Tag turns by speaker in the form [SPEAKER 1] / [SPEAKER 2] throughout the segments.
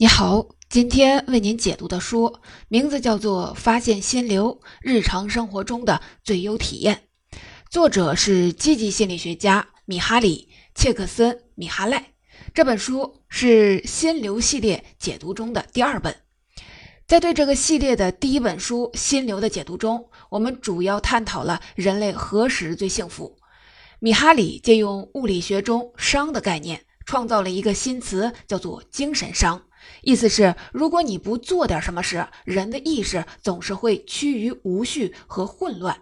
[SPEAKER 1] 你好，今天为您解读的书名字叫做《发现心流：日常生活中的最优体验》，作者是积极心理学家米哈里·切克森·米哈赖。这本书是心流系列解读中的第二本。在对这个系列的第一本书《心流》的解读中，我们主要探讨了人类何时最幸福。米哈里借用物理学中“熵”的概念，创造了一个新词，叫做“精神熵”。意思是，如果你不做点什么事，人的意识总是会趋于无序和混乱。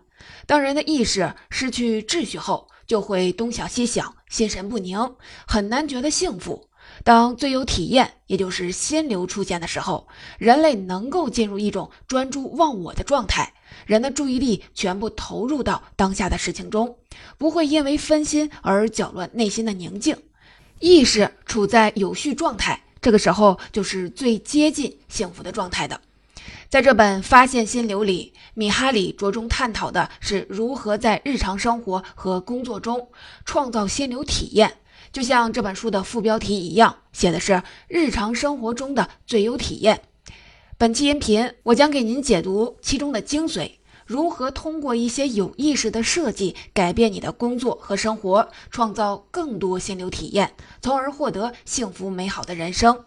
[SPEAKER 1] 当人的意识失去秩序后，就会东想西想，心神不宁，很难觉得幸福。当最优体验，也就是心流出现的时候，人类能够进入一种专注忘我的状态，人的注意力全部投入到当下的事情中，不会因为分心而搅乱内心的宁静，意识处在有序状态。这个时候就是最接近幸福的状态的。在这本《发现心流》里，米哈里着重探讨的是如何在日常生活和工作中创造心流体验。就像这本书的副标题一样，写的是日常生活中的最优体验。本期音频，我将给您解读其中的精髓。如何通过一些有意识的设计改变你的工作和生活，创造更多心流体验，从而获得幸福美好的人生？《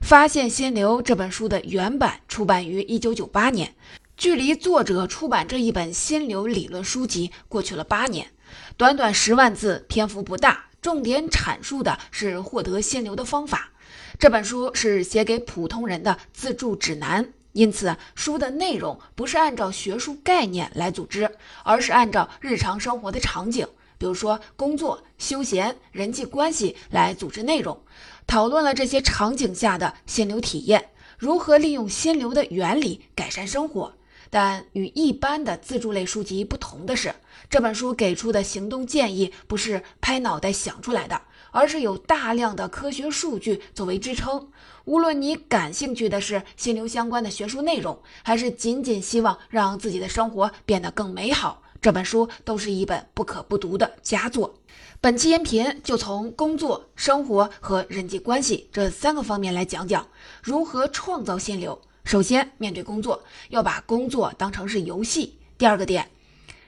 [SPEAKER 1] 发现心流》这本书的原版出版于1998年，距离作者出版这一本心流理论书籍过去了八年。短短十万字，篇幅不大，重点阐述的是获得心流的方法。这本书是写给普通人的自助指南。因此，书的内容不是按照学术概念来组织，而是按照日常生活的场景，比如说工作、休闲、人际关系来组织内容，讨论了这些场景下的心流体验，如何利用心流的原理改善生活。但与一般的自助类书籍不同的是，这本书给出的行动建议不是拍脑袋想出来的。而是有大量的科学数据作为支撑。无论你感兴趣的是心流相关的学术内容，还是仅仅希望让自己的生活变得更美好，这本书都是一本不可不读的佳作。本期音频就从工作、生活和人际关系这三个方面来讲讲如何创造心流。首先，面对工作，要把工作当成是游戏。第二个点，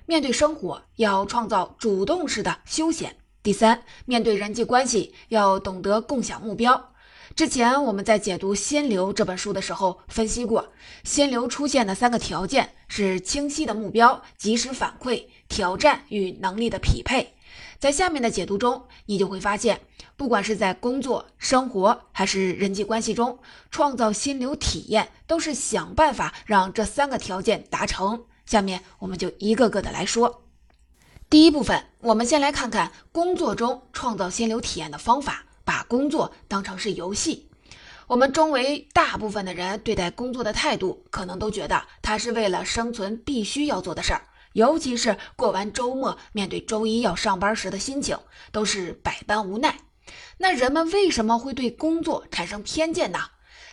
[SPEAKER 1] 面对生活，要创造主动式的休闲。第三，面对人际关系，要懂得共享目标。之前我们在解读《心流》这本书的时候分析过，心流出现的三个条件是清晰的目标、及时反馈、挑战与能力的匹配。在下面的解读中，你就会发现，不管是在工作、生活还是人际关系中，创造心流体验，都是想办法让这三个条件达成。下面我们就一个个的来说。第一部分，我们先来看看工作中创造心流体验的方法。把工作当成是游戏。我们周围大部分的人对待工作的态度，可能都觉得它是为了生存必须要做的事儿。尤其是过完周末，面对周一要上班时的心情，都是百般无奈。那人们为什么会对工作产生偏见呢？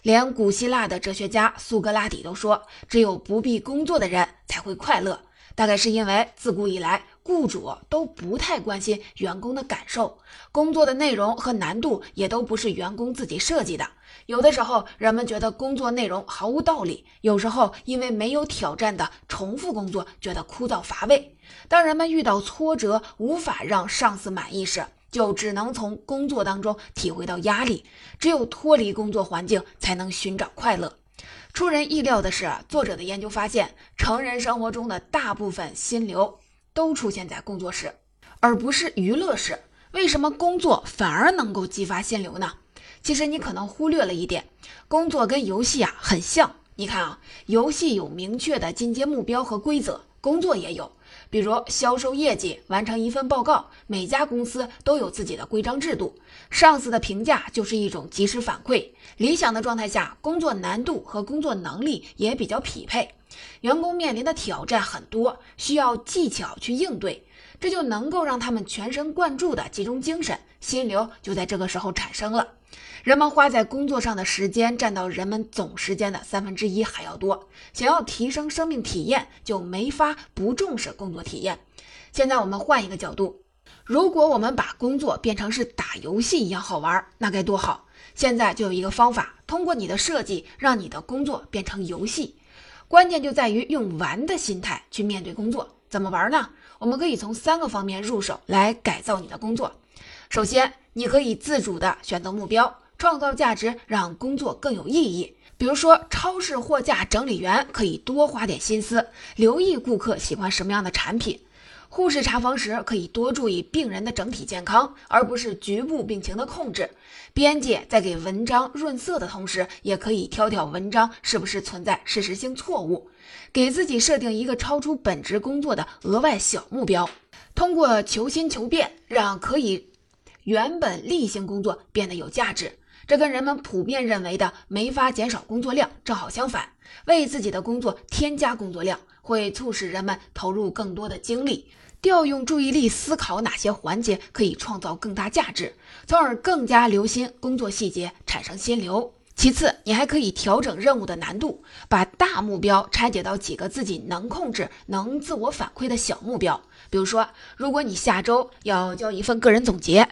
[SPEAKER 1] 连古希腊的哲学家苏格拉底都说，只有不必工作的人才会快乐。大概是因为自古以来，雇主都不太关心员工的感受，工作的内容和难度也都不是员工自己设计的。有的时候，人们觉得工作内容毫无道理；有时候，因为没有挑战的重复工作，觉得枯燥乏味。当人们遇到挫折，无法让上司满意时，就只能从工作当中体会到压力。只有脱离工作环境，才能寻找快乐。出人意料的是，作者的研究发现，成人生活中的大部分心流都出现在工作时，而不是娱乐时。为什么工作反而能够激发心流呢？其实你可能忽略了一点，工作跟游戏啊很像。你看啊，游戏有明确的进阶目标和规则，工作也有。比如销售业绩，完成一份报告，每家公司都有自己的规章制度。上司的评价就是一种及时反馈。理想的状态下，工作难度和工作能力也比较匹配。员工面临的挑战很多，需要技巧去应对，这就能够让他们全神贯注地集中精神，心流就在这个时候产生了。人们花在工作上的时间占到人们总时间的三分之一还要多。想要提升生命体验，就没法不重视工作体验。现在我们换一个角度，如果我们把工作变成是打游戏一样好玩，那该多好！现在就有一个方法，通过你的设计，让你的工作变成游戏。关键就在于用玩的心态去面对工作。怎么玩呢？我们可以从三个方面入手来改造你的工作。首先，你可以自主的选择目标，创造价值，让工作更有意义。比如说，超市货架整理员可以多花点心思，留意顾客喜欢什么样的产品；护士查房时可以多注意病人的整体健康，而不是局部病情的控制；编辑在给文章润色的同时，也可以挑挑文章是不是存在事实性错误，给自己设定一个超出本职工作的额外小目标，通过求新求变，让可以原本例行工作变得有价值。这跟人们普遍认为的没法减少工作量正好相反。为自己的工作添加工作量，会促使人们投入更多的精力，调用注意力思考哪些环节可以创造更大价值，从而更加留心工作细节，产生心流。其次，你还可以调整任务的难度，把大目标拆解到几个自己能控制、能自我反馈的小目标。比如说，如果你下周要交一份个人总结，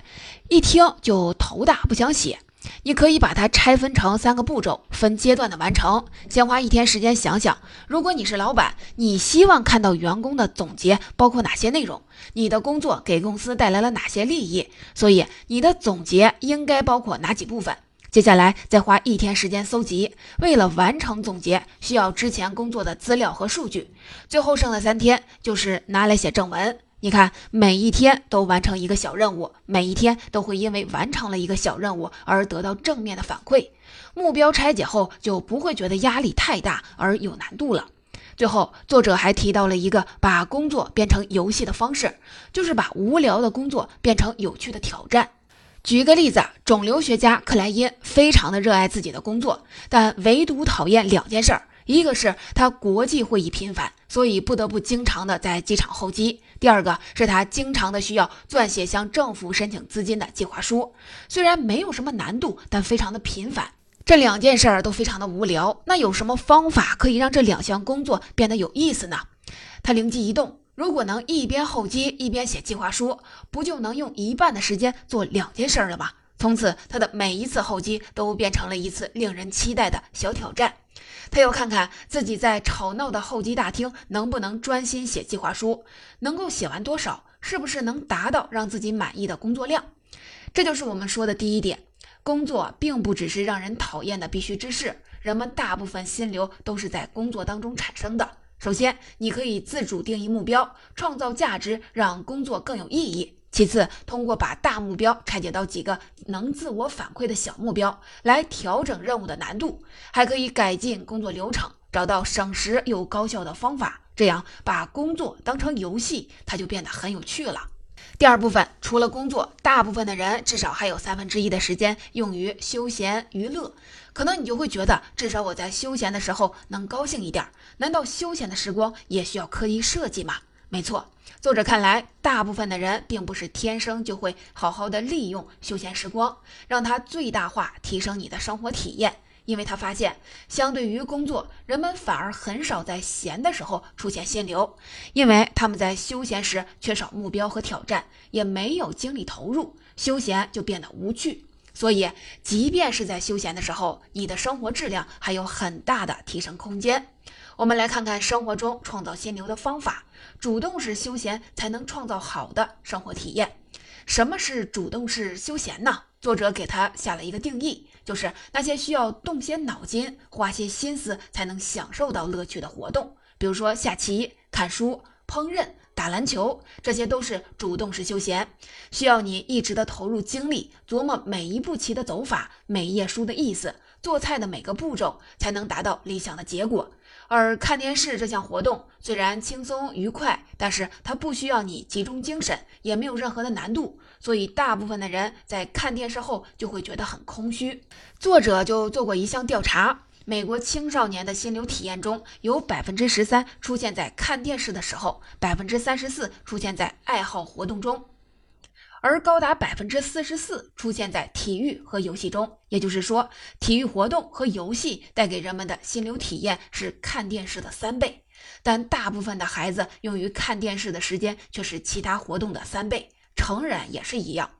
[SPEAKER 1] 一听就头大，不想写。你可以把它拆分成三个步骤，分阶段的完成。先花一天时间想想，如果你是老板，你希望看到员工的总结包括哪些内容？你的工作给公司带来了哪些利益？所以你的总结应该包括哪几部分？接下来再花一天时间搜集。为了完成总结，需要之前工作的资料和数据。最后剩的三天就是拿来写正文。你看，每一天都完成一个小任务，每一天都会因为完成了一个小任务而得到正面的反馈。目标拆解后，就不会觉得压力太大而有难度了。最后，作者还提到了一个把工作变成游戏的方式，就是把无聊的工作变成有趣的挑战。举一个例子，肿瘤学家克莱因非常的热爱自己的工作，但唯独讨厌两件事儿。一个是他国际会议频繁，所以不得不经常的在机场候机；第二个是他经常的需要撰写向政府申请资金的计划书，虽然没有什么难度，但非常的频繁。这两件事儿都非常的无聊。那有什么方法可以让这两项工作变得有意思呢？他灵机一动，如果能一边候机一边写计划书，不就能用一半的时间做两件事了吗？从此，他的每一次候机都变成了一次令人期待的小挑战。他又看看自己在吵闹的候机大厅能不能专心写计划书，能够写完多少，是不是能达到让自己满意的工作量。这就是我们说的第一点：工作并不只是让人讨厌的必须之事，人们大部分心流都是在工作当中产生的。首先，你可以自主定义目标，创造价值，让工作更有意义。其次，通过把大目标拆解到几个能自我反馈的小目标，来调整任务的难度，还可以改进工作流程，找到省时又高效的方法。这样，把工作当成游戏，它就变得很有趣了。第二部分，除了工作，大部分的人至少还有三分之一的时间用于休闲娱乐。可能你就会觉得，至少我在休闲的时候能高兴一点。难道休闲的时光也需要刻意设计吗？没错，作者看来，大部分的人并不是天生就会好好的利用休闲时光，让它最大化提升你的生活体验。因为他发现，相对于工作，人们反而很少在闲的时候出现心流，因为他们在休闲时缺少目标和挑战，也没有精力投入，休闲就变得无趣。所以，即便是在休闲的时候，你的生活质量还有很大的提升空间。我们来看看生活中创造心流的方法。主动式休闲才能创造好的生活体验。什么是主动式休闲呢？作者给他下了一个定义，就是那些需要动些脑筋、花些心思才能享受到乐趣的活动，比如说下棋、看书、烹饪、打篮球，这些都是主动式休闲，需要你一直的投入精力，琢磨每一步棋的走法、每一页书的意思、做菜的每个步骤，才能达到理想的结果。而看电视这项活动虽然轻松愉快，但是它不需要你集中精神，也没有任何的难度，所以大部分的人在看电视后就会觉得很空虚。作者就做过一项调查，美国青少年的心流体验中有百分之十三出现在看电视的时候，百分之三十四出现在爱好活动中。而高达百分之四十四出现在体育和游戏中，也就是说，体育活动和游戏带给人们的心流体验是看电视的三倍。但大部分的孩子用于看电视的时间却是其他活动的三倍。成人也是一样。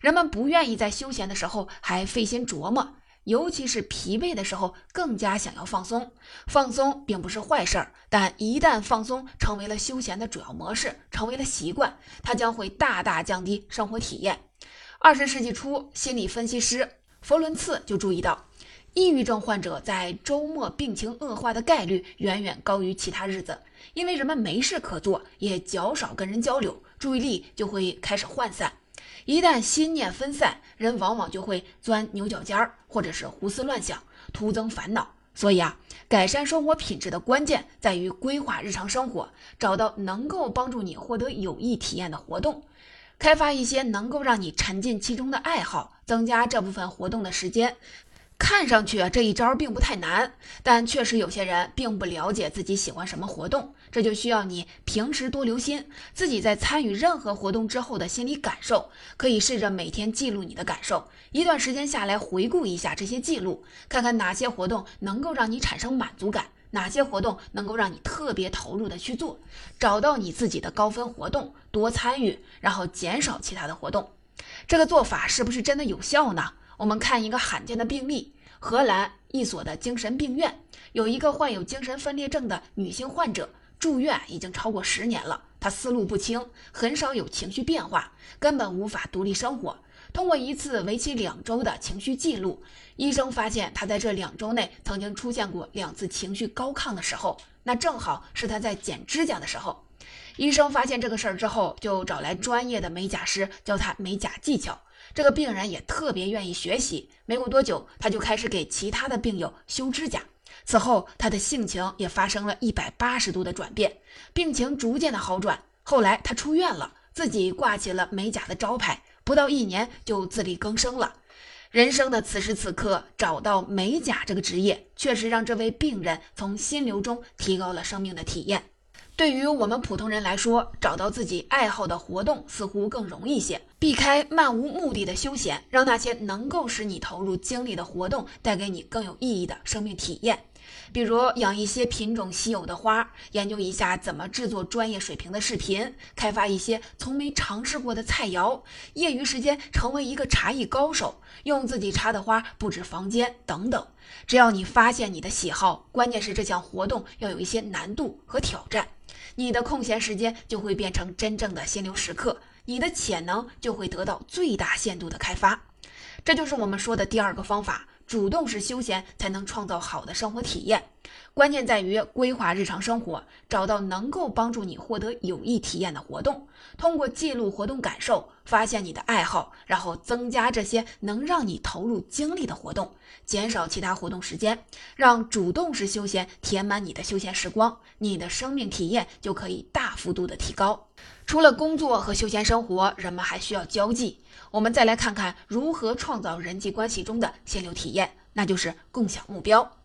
[SPEAKER 1] 人们不愿意在休闲的时候还费心琢磨，尤其是疲惫的时候，更加想要放松。放松并不是坏事儿，但一旦放松成为了休闲的主要模式，成为了习惯，它将会大大降低生活体验。二十世纪初，心理分析师弗伦茨就注意到，抑郁症患者在周末病情恶化的概率远远高于其他日子，因为人们没事可做，也较少跟人交流，注意力就会开始涣散。一旦心念分散，人往往就会钻牛角尖儿，或者是胡思乱想，徒增烦恼。所以啊，改善生活品质的关键在于规划日常生活，找到能够帮助你获得有益体验的活动，开发一些能够让你沉浸其中的爱好，增加这部分活动的时间。看上去这一招并不太难，但确实有些人并不了解自己喜欢什么活动，这就需要你平时多留心自己在参与任何活动之后的心理感受。可以试着每天记录你的感受，一段时间下来回顾一下这些记录，看看哪些活动能够让你产生满足感，哪些活动能够让你特别投入的去做，找到你自己的高分活动，多参与，然后减少其他的活动。这个做法是不是真的有效呢？我们看一个罕见的病例：荷兰一所的精神病院有一个患有精神分裂症的女性患者，住院已经超过十年了。她思路不清，很少有情绪变化，根本无法独立生活。通过一次为期两周的情绪记录，医生发现她在这两周内曾经出现过两次情绪高亢的时候，那正好是她在剪指甲的时候。医生发现这个事儿之后，就找来专业的美甲师教她美甲技巧。这个病人也特别愿意学习，没过多久，他就开始给其他的病友修指甲。此后，他的性情也发生了一百八十度的转变，病情逐渐的好转。后来，他出院了，自己挂起了美甲的招牌，不到一年就自力更生了。人生的此时此刻，找到美甲这个职业，确实让这位病人从心流中提高了生命的体验。对于我们普通人来说，找到自己爱好的活动似乎更容易些。避开漫无目的的休闲，让那些能够使你投入精力的活动带给你更有意义的生命体验。比如养一些品种稀有的花，研究一下怎么制作专业水平的视频，开发一些从没尝试过的菜肴，业余时间成为一个茶艺高手，用自己插的花布置房间等等。只要你发现你的喜好，关键是这项活动要有一些难度和挑战。你的空闲时间就会变成真正的心流时刻，你的潜能就会得到最大限度的开发。这就是我们说的第二个方法：主动式休闲才能创造好的生活体验。关键在于规划日常生活，找到能够帮助你获得有益体验的活动，通过记录活动感受，发现你的爱好，然后增加这些能让你投入精力的活动，减少其他活动时间，让主动式休闲填满你的休闲时光，你的生命体验就可以大幅度的提高。除了工作和休闲生活，人们还需要交际。我们再来看看如何创造人际关系中的心流体验，那就是共享目标。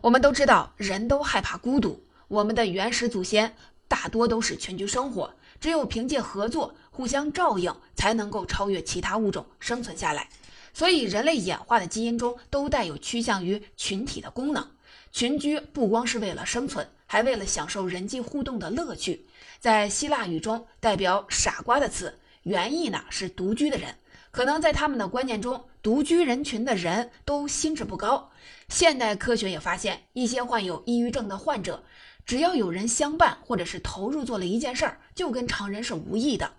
[SPEAKER 1] 我们都知道，人都害怕孤独。我们的原始祖先大多都是群居生活，只有凭借合作、互相照应，才能够超越其他物种生存下来。所以，人类演化的基因中都带有趋向于群体的功能。群居不光是为了生存，还为了享受人际互动的乐趣。在希腊语中，代表傻瓜的词，原意呢是独居的人。可能在他们的观念中，独居人群的人都心智不高。现代科学也发现，一些患有抑郁症的患者，只要有人相伴，或者是投入做了一件事儿，就跟常人是无异的。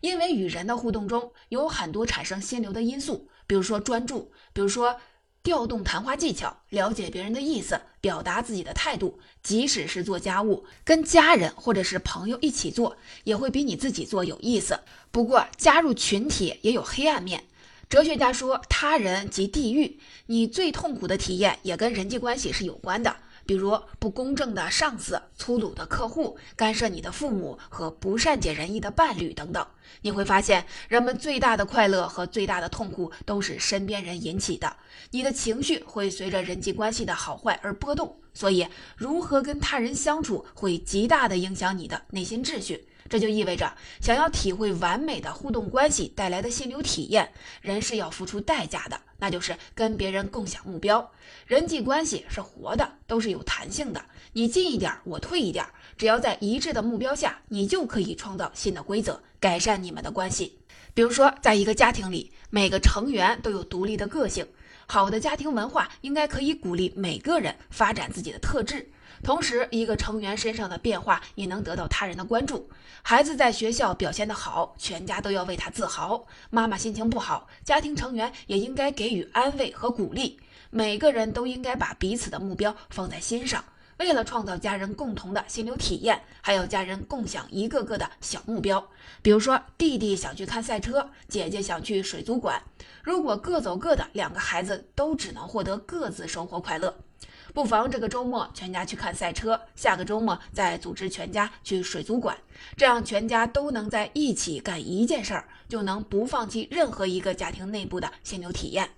[SPEAKER 1] 因为与人的互动中有很多产生心流的因素，比如说专注，比如说调动谈话技巧，了解别人的意思，表达自己的态度。即使是做家务，跟家人或者是朋友一起做，也会比你自己做有意思。不过，加入群体也有黑暗面。哲学家说，他人即地狱。你最痛苦的体验也跟人际关系是有关的，比如不公正的上司、粗鲁的客户、干涉你的父母和不善解人意的伴侣等等。你会发现，人们最大的快乐和最大的痛苦都是身边人引起的。你的情绪会随着人际关系的好坏而波动，所以如何跟他人相处会极大的影响你的内心秩序。这就意味着，想要体会完美的互动关系带来的心流体验，人是要付出代价的，那就是跟别人共享目标。人际关系是活的，都是有弹性的，你进一点，我退一点，只要在一致的目标下，你就可以创造新的规则，改善你们的关系。比如说，在一个家庭里，每个成员都有独立的个性。好的家庭文化应该可以鼓励每个人发展自己的特质，同时，一个成员身上的变化也能得到他人的关注。孩子在学校表现得好，全家都要为他自豪；妈妈心情不好，家庭成员也应该给予安慰和鼓励。每个人都应该把彼此的目标放在心上。为了创造家人共同的心流体验，还有家人共享一个个的小目标。比如说，弟弟想去看赛车，姐姐想去水族馆。如果各走各的，两个孩子都只能获得各自生活快乐。不妨这个周末全家去看赛车，下个周末再组织全家去水族馆，这样全家都能在一起干一件事儿，就能不放弃任何一个家庭内部的心流体验。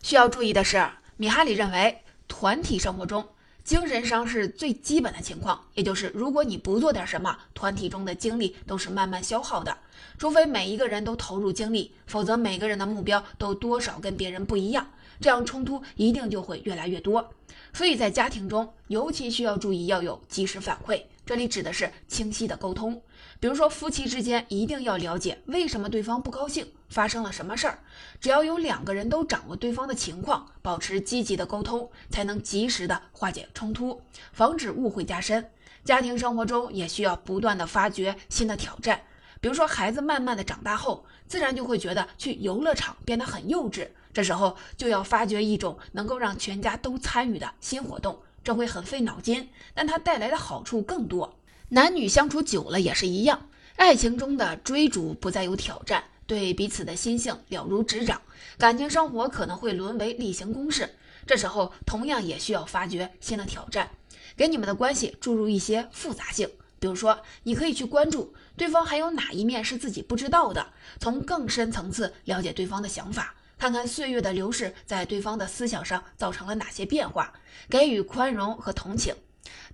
[SPEAKER 1] 需要注意的是，米哈里认为，团体生活中。精神上是最基本的情况，也就是如果你不做点什么，团体中的精力都是慢慢消耗的。除非每一个人都投入精力，否则每个人的目标都多少跟别人不一样，这样冲突一定就会越来越多。所以在家庭中，尤其需要注意要有及时反馈。这里指的是清晰的沟通，比如说夫妻之间一定要了解为什么对方不高兴，发生了什么事儿。只要有两个人都掌握对方的情况，保持积极的沟通，才能及时的化解冲突，防止误会加深。家庭生活中也需要不断的发掘新的挑战，比如说孩子慢慢的长大后，自然就会觉得去游乐场变得很幼稚，这时候就要发掘一种能够让全家都参与的新活动。这会很费脑筋，但它带来的好处更多。男女相处久了也是一样，爱情中的追逐不再有挑战，对彼此的心性了如指掌，感情生活可能会沦为例行公事。这时候同样也需要发掘新的挑战，给你们的关系注入一些复杂性。比如说，你可以去关注对方还有哪一面是自己不知道的，从更深层次了解对方的想法。看看岁月的流逝在对方的思想上造成了哪些变化，给予宽容和同情。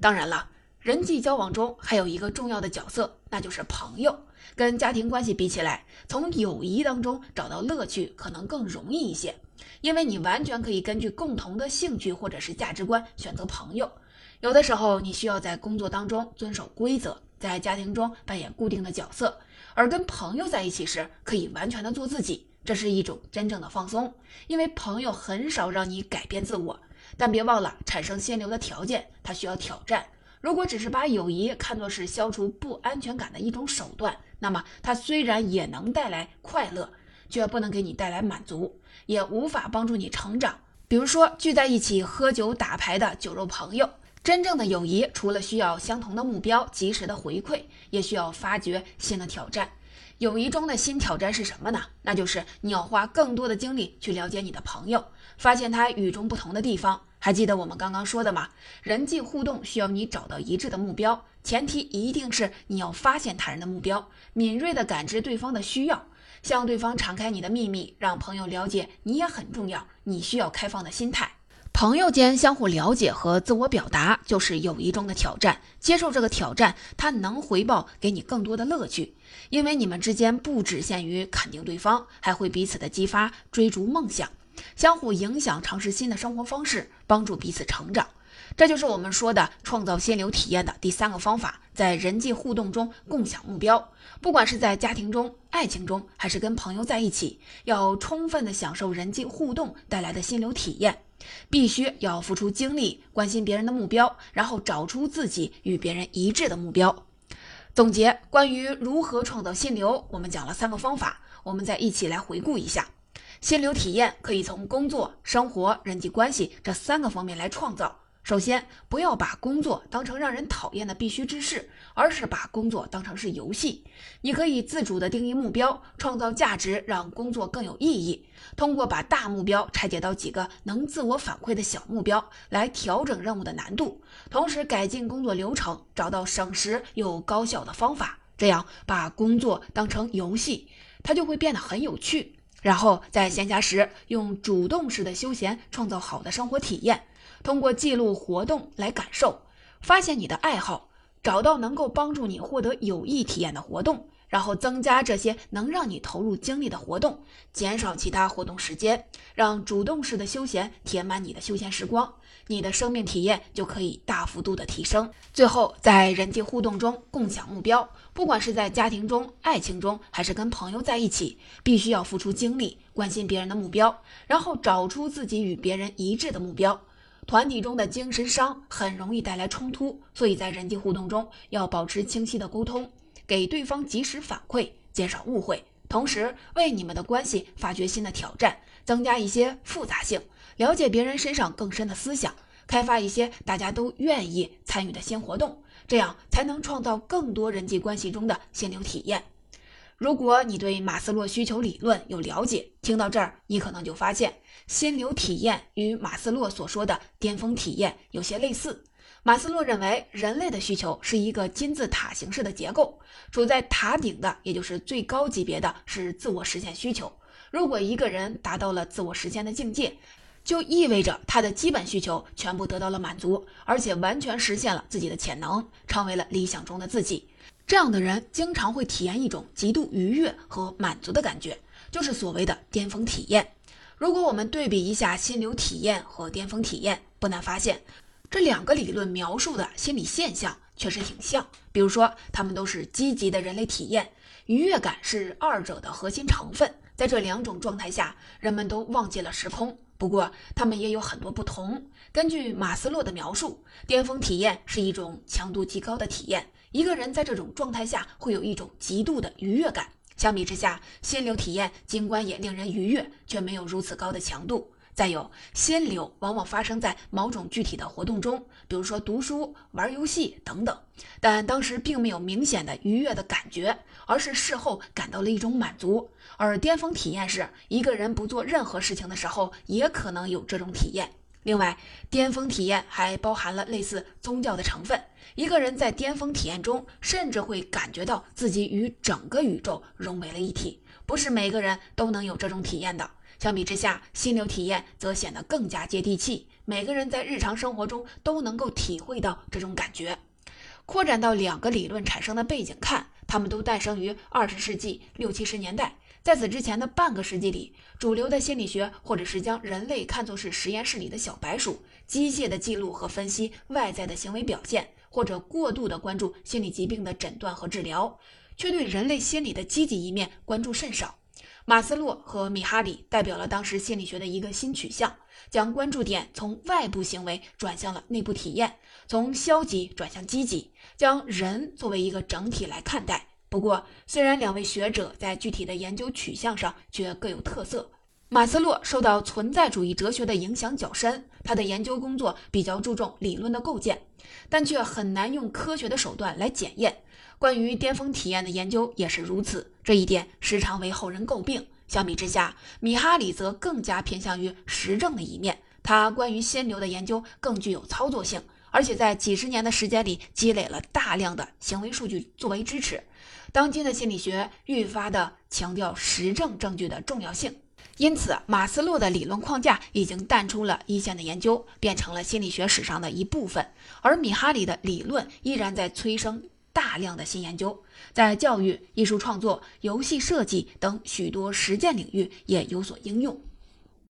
[SPEAKER 1] 当然了，人际交往中还有一个重要的角色，那就是朋友。跟家庭关系比起来，从友谊当中找到乐趣可能更容易一些，因为你完全可以根据共同的兴趣或者是价值观选择朋友。有的时候你需要在工作当中遵守规则，在家庭中扮演固定的角色，而跟朋友在一起时，可以完全的做自己。这是一种真正的放松，因为朋友很少让你改变自我。但别忘了，产生心流的条件，它需要挑战。如果只是把友谊看作是消除不安全感的一种手段，那么它虽然也能带来快乐，却不能给你带来满足，也无法帮助你成长。比如说，聚在一起喝酒打牌的酒肉朋友，真正的友谊除了需要相同的目标、及时的回馈，也需要发掘新的挑战。友谊中的新挑战是什么呢？那就是你要花更多的精力去了解你的朋友，发现他与众不同的地方。还记得我们刚刚说的吗？人际互动需要你找到一致的目标，前提一定是你要发现他人的目标，敏锐地感知对方的需要，向对方敞开你的秘密，让朋友了解你也很重要。你需要开放的心态。朋友间相互了解和自我表达，就是友谊中的挑战。接受这个挑战，它能回报给你更多的乐趣，因为你们之间不只限于肯定对方，还会彼此的激发追逐梦想，相互影响，尝试新的生活方式，帮助彼此成长。这就是我们说的创造心流体验的第三个方法，在人际互动中共享目标。不管是在家庭中、爱情中，还是跟朋友在一起，要充分的享受人际互动带来的心流体验。必须要付出精力，关心别人的目标，然后找出自己与别人一致的目标。总结关于如何创造心流，我们讲了三个方法，我们再一起来回顾一下。心流体验可以从工作、生活、人际关系这三个方面来创造。首先，不要把工作当成让人讨厌的必须之事，而是把工作当成是游戏。你可以自主的定义目标，创造价值，让工作更有意义。通过把大目标拆解到几个能自我反馈的小目标，来调整任务的难度，同时改进工作流程，找到省时又高效的方法。这样，把工作当成游戏，它就会变得很有趣。然后在闲暇时，用主动式的休闲创造好的生活体验。通过记录活动来感受，发现你的爱好，找到能够帮助你获得有益体验的活动，然后增加这些能让你投入精力的活动，减少其他活动时间，让主动式的休闲填满你的休闲时光，你的生命体验就可以大幅度的提升。最后，在人际互动中共享目标，不管是在家庭中、爱情中，还是跟朋友在一起，必须要付出精力，关心别人的目标，然后找出自己与别人一致的目标。团体中的精神伤很容易带来冲突，所以在人际互动中要保持清晰的沟通。给对方及时反馈，减少误会，同时为你们的关系发掘新的挑战，增加一些复杂性，了解别人身上更深的思想，开发一些大家都愿意参与的新活动，这样才能创造更多人际关系中的心流体验。如果你对马斯洛需求理论有了解，听到这儿，你可能就发现心流体验与马斯洛所说的巅峰体验有些类似。马斯洛认为，人类的需求是一个金字塔形式的结构，处在塔顶的，也就是最高级别的是自我实现需求。如果一个人达到了自我实现的境界，就意味着他的基本需求全部得到了满足，而且完全实现了自己的潜能，成为了理想中的自己。这样的人经常会体验一种极度愉悦和满足的感觉，就是所谓的巅峰体验。如果我们对比一下心流体验和巅峰体验，不难发现。这两个理论描述的心理现象确实挺像，比如说，他们都是积极的人类体验，愉悦感是二者的核心成分。在这两种状态下，人们都忘记了时空。不过，他们也有很多不同。根据马斯洛的描述，巅峰体验是一种强度极高的体验，一个人在这种状态下会有一种极度的愉悦感。相比之下，心流体验尽管也令人愉悦，却没有如此高的强度。再有，心流往往发生在某种具体的活动中，比如说读书、玩游戏等等，但当时并没有明显的愉悦的感觉，而是事后感到了一种满足。而巅峰体验是一个人不做任何事情的时候，也可能有这种体验。另外，巅峰体验还包含了类似宗教的成分，一个人在巅峰体验中，甚至会感觉到自己与整个宇宙融为了一体。不是每个人都能有这种体验的。相比之下，心流体验则显得更加接地气，每个人在日常生活中都能够体会到这种感觉。扩展到两个理论产生的背景看，他们都诞生于二十世纪六七十年代。在此之前的半个世纪里，主流的心理学或者是将人类看作是实验室里的小白鼠，机械的记录和分析外在的行为表现，或者过度的关注心理疾病的诊断和治疗，却对人类心理的积极一面关注甚少。马斯洛和米哈里代表了当时心理学的一个新取向，将关注点从外部行为转向了内部体验，从消极转向积极，将人作为一个整体来看待。不过，虽然两位学者在具体的研究取向上却各有特色，马斯洛受到存在主义哲学的影响较深，他的研究工作比较注重理论的构建，但却很难用科学的手段来检验。关于巅峰体验的研究也是如此，这一点时常为后人诟病。相比之下，米哈里则更加偏向于实证的一面。他关于心流的研究更具有操作性，而且在几十年的时间里积累了大量的行为数据作为支持。当今的心理学愈发的强调实证证据的重要性，因此马斯洛的理论框架已经淡出了一线的研究，变成了心理学史上的一部分。而米哈里的理论依然在催生。大量的新研究在教育、艺术创作、游戏设计等许多实践领域也有所应用。